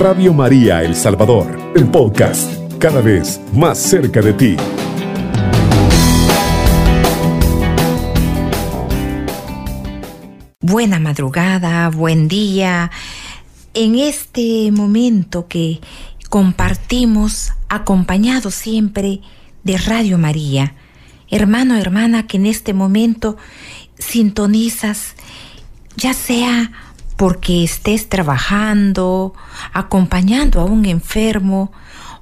Radio María El Salvador, el podcast, cada vez más cerca de ti. Buena madrugada, buen día. En este momento que compartimos, acompañado siempre de Radio María, hermano, hermana, que en este momento sintonizas, ya sea porque estés trabajando, acompañando a un enfermo,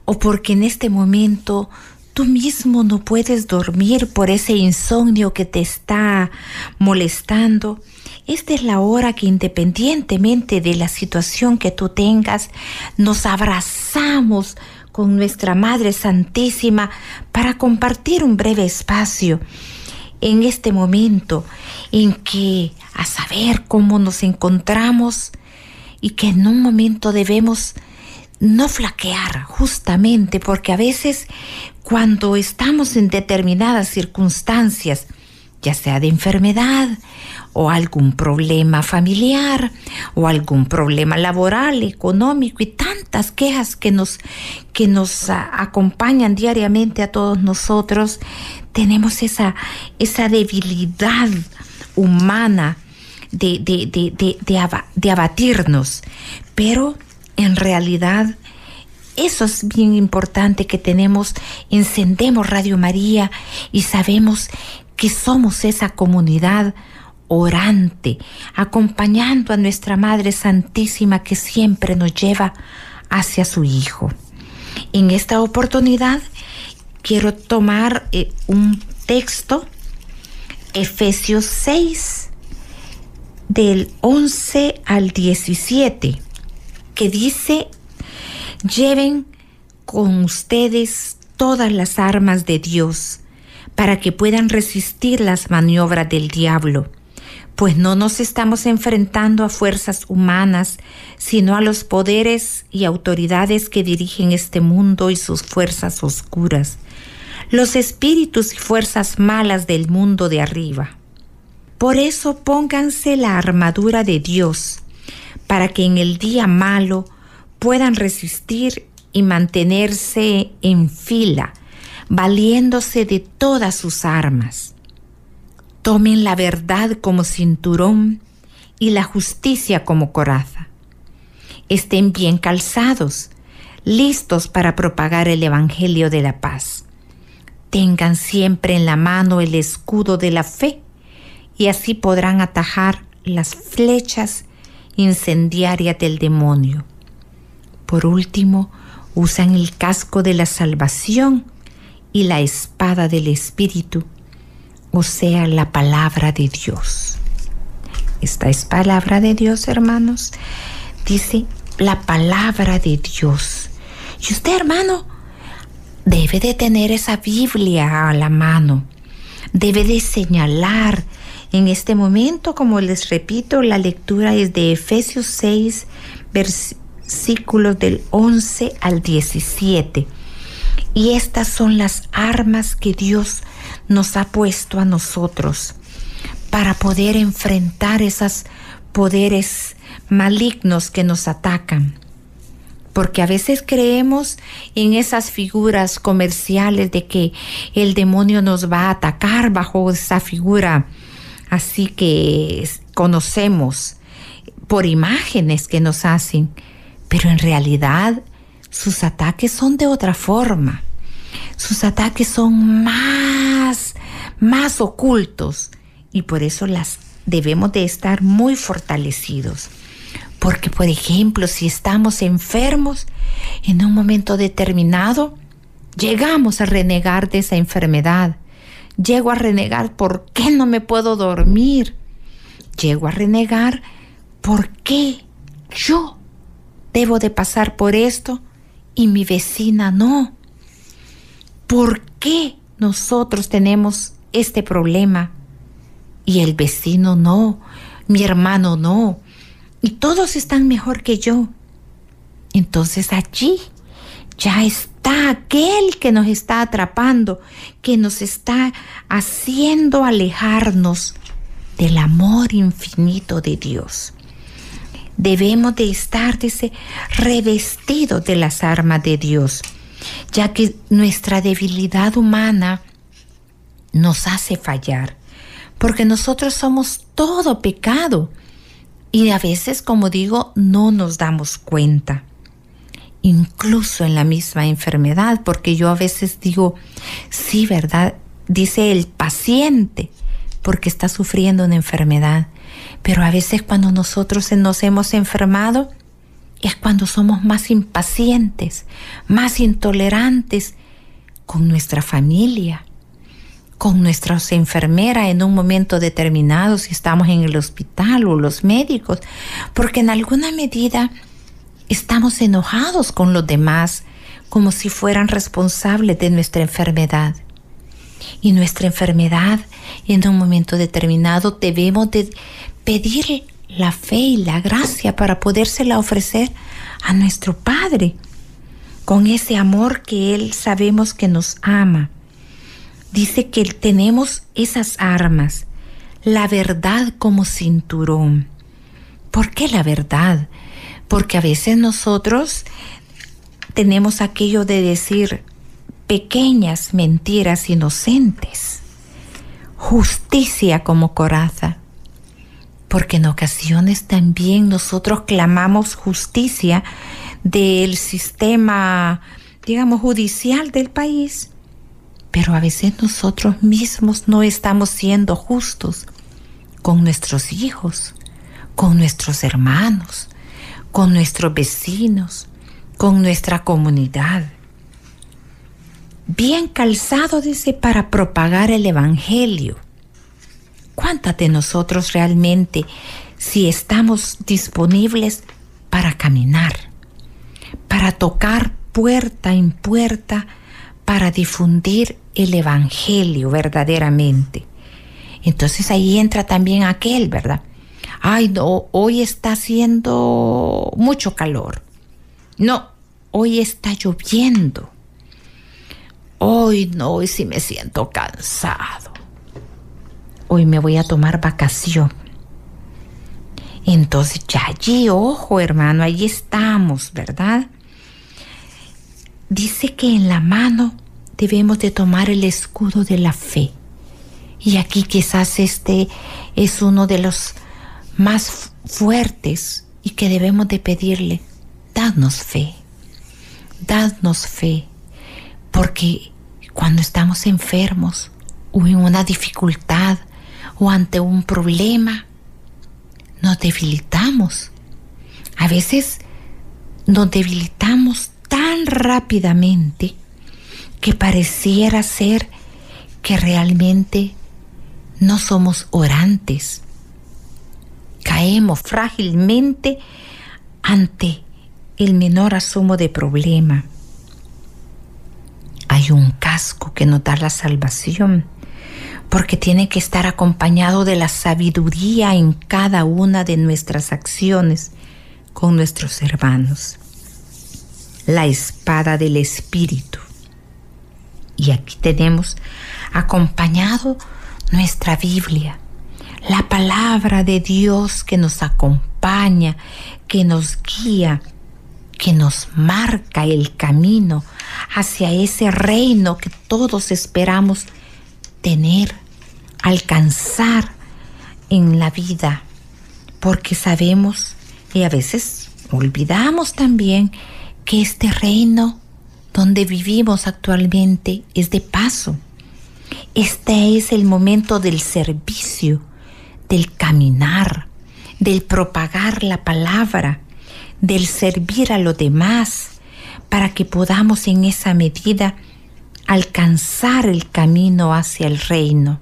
o porque en este momento tú mismo no puedes dormir por ese insomnio que te está molestando. Esta es la hora que independientemente de la situación que tú tengas, nos abrazamos con nuestra Madre Santísima para compartir un breve espacio en este momento en que a saber cómo nos encontramos y que en un momento debemos no flaquear justamente porque a veces cuando estamos en determinadas circunstancias, ya sea de enfermedad o algún problema familiar o algún problema laboral, económico y tantas quejas que nos, que nos acompañan diariamente a todos nosotros, tenemos esa, esa debilidad humana de, de abatirnos. Pero en realidad eso es bien importante que tenemos, encendemos Radio María y sabemos que somos esa comunidad orante, acompañando a nuestra Madre Santísima que siempre nos lleva hacia su Hijo. En esta oportunidad quiero tomar eh, un texto, Efesios 6, del 11 al 17, que dice, lleven con ustedes todas las armas de Dios para que puedan resistir las maniobras del diablo, pues no nos estamos enfrentando a fuerzas humanas, sino a los poderes y autoridades que dirigen este mundo y sus fuerzas oscuras, los espíritus y fuerzas malas del mundo de arriba. Por eso pónganse la armadura de Dios, para que en el día malo puedan resistir y mantenerse en fila, valiéndose de todas sus armas. Tomen la verdad como cinturón y la justicia como coraza. Estén bien calzados, listos para propagar el Evangelio de la paz. Tengan siempre en la mano el escudo de la fe y así podrán atajar las flechas incendiarias del demonio. Por último, usan el casco de la salvación y la espada del Espíritu, o sea, la palabra de Dios. Esta es palabra de Dios, hermanos. Dice la palabra de Dios. Y usted, hermano, debe de tener esa Biblia a la mano. Debe de señalar. En este momento, como les repito, la lectura es de Efesios 6, versículos del 11 al 17 y estas son las armas que Dios nos ha puesto a nosotros para poder enfrentar esos poderes malignos que nos atacan. Porque a veces creemos en esas figuras comerciales de que el demonio nos va a atacar bajo esa figura así que conocemos por imágenes que nos hacen, pero en realidad sus ataques son de otra forma sus ataques son más, más ocultos y por eso las debemos de estar muy fortalecidos. Porque, por ejemplo, si estamos enfermos, en un momento determinado, llegamos a renegar de esa enfermedad. Llego a renegar por qué no me puedo dormir. Llego a renegar por qué yo debo de pasar por esto y mi vecina no. ¿Por qué nosotros tenemos este problema y el vecino no, mi hermano no, y todos están mejor que yo? Entonces allí ya está aquel que nos está atrapando, que nos está haciendo alejarnos del amor infinito de Dios. debemos de estar, dice, revestidos de las armas de Dios, ya que nuestra debilidad humana nos hace fallar, porque nosotros somos todo pecado y a veces, como digo, no nos damos cuenta. Incluso en la misma enfermedad, porque yo a veces digo, sí, ¿verdad? Dice el paciente, porque está sufriendo una enfermedad. Pero a veces cuando nosotros nos hemos enfermado, es cuando somos más impacientes, más intolerantes con nuestra familia, con nuestras enfermeras en un momento determinado, si estamos en el hospital o los médicos, porque en alguna medida estamos enojados con los demás como si fueran responsables de nuestra enfermedad. Y nuestra enfermedad, en un momento determinado, debemos de pedir la fe y la gracia para podérsela ofrecer a nuestro Padre, con ese amor que Él sabemos que nos ama. Dice que tenemos esas armas, la verdad como cinturón. ¿Por qué la verdad? Porque a veces nosotros tenemos aquello de decir pequeñas mentiras inocentes, justicia como coraza, porque en ocasiones también nosotros clamamos justicia del sistema, digamos, judicial del país pero a veces nosotros mismos no estamos siendo justos con nuestros hijos, con nuestros hermanos, con nuestros vecinos, con nuestra comunidad. Bien calzado, dice, para propagar el Evangelio. ¿Cuántas de nosotros realmente, si estamos disponibles para caminar, para tocar puerta en puerta, para difundir el Evangelio verdaderamente. Entonces ahí entra también aquel, ¿verdad? Ay, no, hoy está haciendo mucho calor. No, hoy está lloviendo. Hoy no, hoy sí me siento cansado. Hoy me voy a tomar vacación. Entonces ya allí, ojo hermano, allí estamos, ¿verdad? dice que en la mano debemos de tomar el escudo de la fe. Y aquí quizás este es uno de los más fuertes y que debemos de pedirle, dadnos fe, dadnos fe, porque cuando estamos enfermos o en una dificultad o ante un problema, nos debilitamos. A veces nos debilitamos tan rápidamente que pareciera ser que realmente no somos orantes. Caemos frágilmente ante el menor asomo de problema. Hay un casco que nos da la salvación, porque tiene que estar acompañado de la sabiduría en cada una de nuestras acciones con nuestros hermanos la espada del Espíritu. Y aquí tenemos acompañado nuestra Biblia, la palabra de Dios que nos acompaña, que nos guía, que nos marca el camino hacia ese reino que todos esperamos alcanzar en la vida, porque sabemos y a veces olvidamos también que este reino donde vivimos actualmente es de paso. Este es el momento del servicio, del caminar, del propagar la palabra, del servir a los demás, para que podamos en esa medida alcanzar el camino hacia el reino.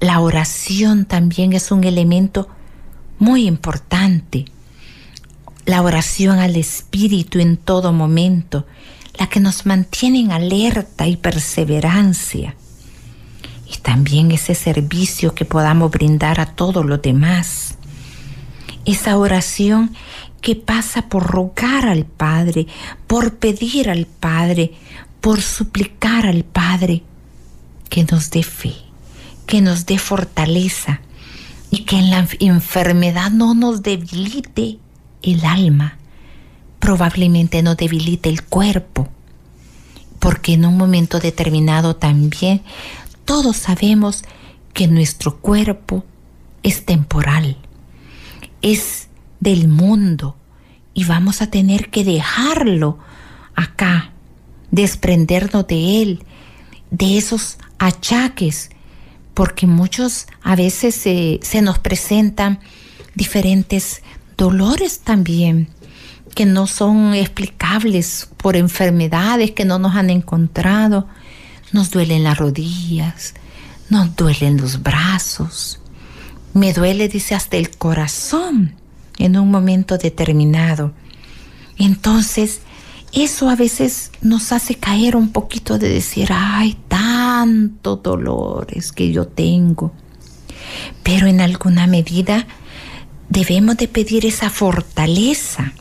La oración también es un elemento muy importante la oración al Espíritu en todo momento, la que nos mantiene en alerta y perseverancia. Y también ese servicio que podamos brindar a todos los demás. Esa oración que pasa por rogar al Padre, por pedir al Padre, por suplicar al Padre que nos dé fe, que nos dé fortaleza, y que en la enfermedad no nos debilite el alma, probablemente no debilite el cuerpo, porque en un momento determinado también todos sabemos que nuestro cuerpo es temporal, es del mundo y vamos a tener que dejarlo acá, desprendernos de él, de esos achaques, porque muchos a veces se, nos presentan diferentes dolores también que no son explicables por enfermedades que no nos han encontrado. Nos duelen las rodillas, nos duelen los brazos, me duele, dice, hasta el corazón en un momento determinado. Entonces, eso a veces nos hace caer un poquito de decir, ay, tantos dolores que yo tengo. Pero en alguna medida debemos de pedir esa fortaleza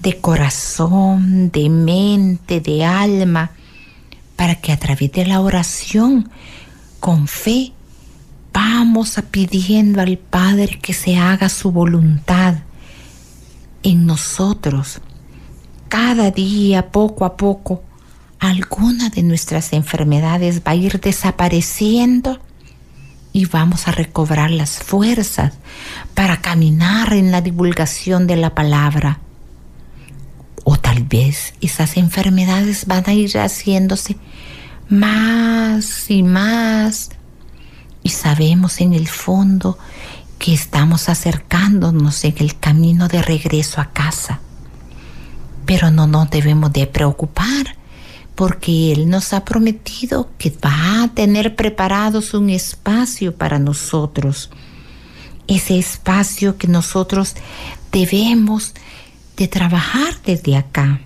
de corazón, de mente, de alma, para que a través de la oración, con fe, vamos a pidiendo al Padre que se haga su voluntad en nosotros. Cada día, poco a poco, alguna de nuestras enfermedades va a ir desapareciendo y vamos a recobrar las fuerzas para caminar en la divulgación de la palabra. O tal vez esas enfermedades van a ir haciéndose más y más y sabemos en el fondo que estamos acercándonos en el camino de regreso a casa. Pero no nos debemos de preocupar porque Él nos ha prometido que va a tener preparados un espacio para nosotros. Ese espacio que nosotros debemos de trabajar desde acá,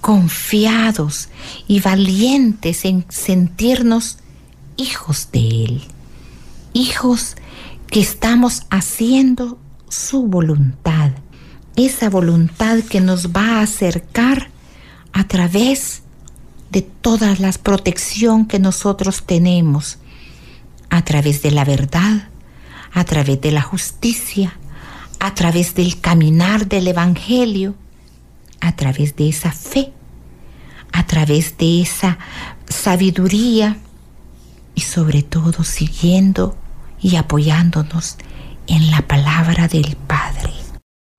confiados y valientes en sentirnos hijos de Él, hijos que estamos haciendo su voluntad, esa voluntad que nos va a acercar a través de toda la protección que nosotros tenemos, a través de la verdad, a través de la justicia, a través del caminar del Evangelio, a través de esa fe, a través de esa sabiduría y sobre todo siguiendo y apoyándonos en la palabra del Padre.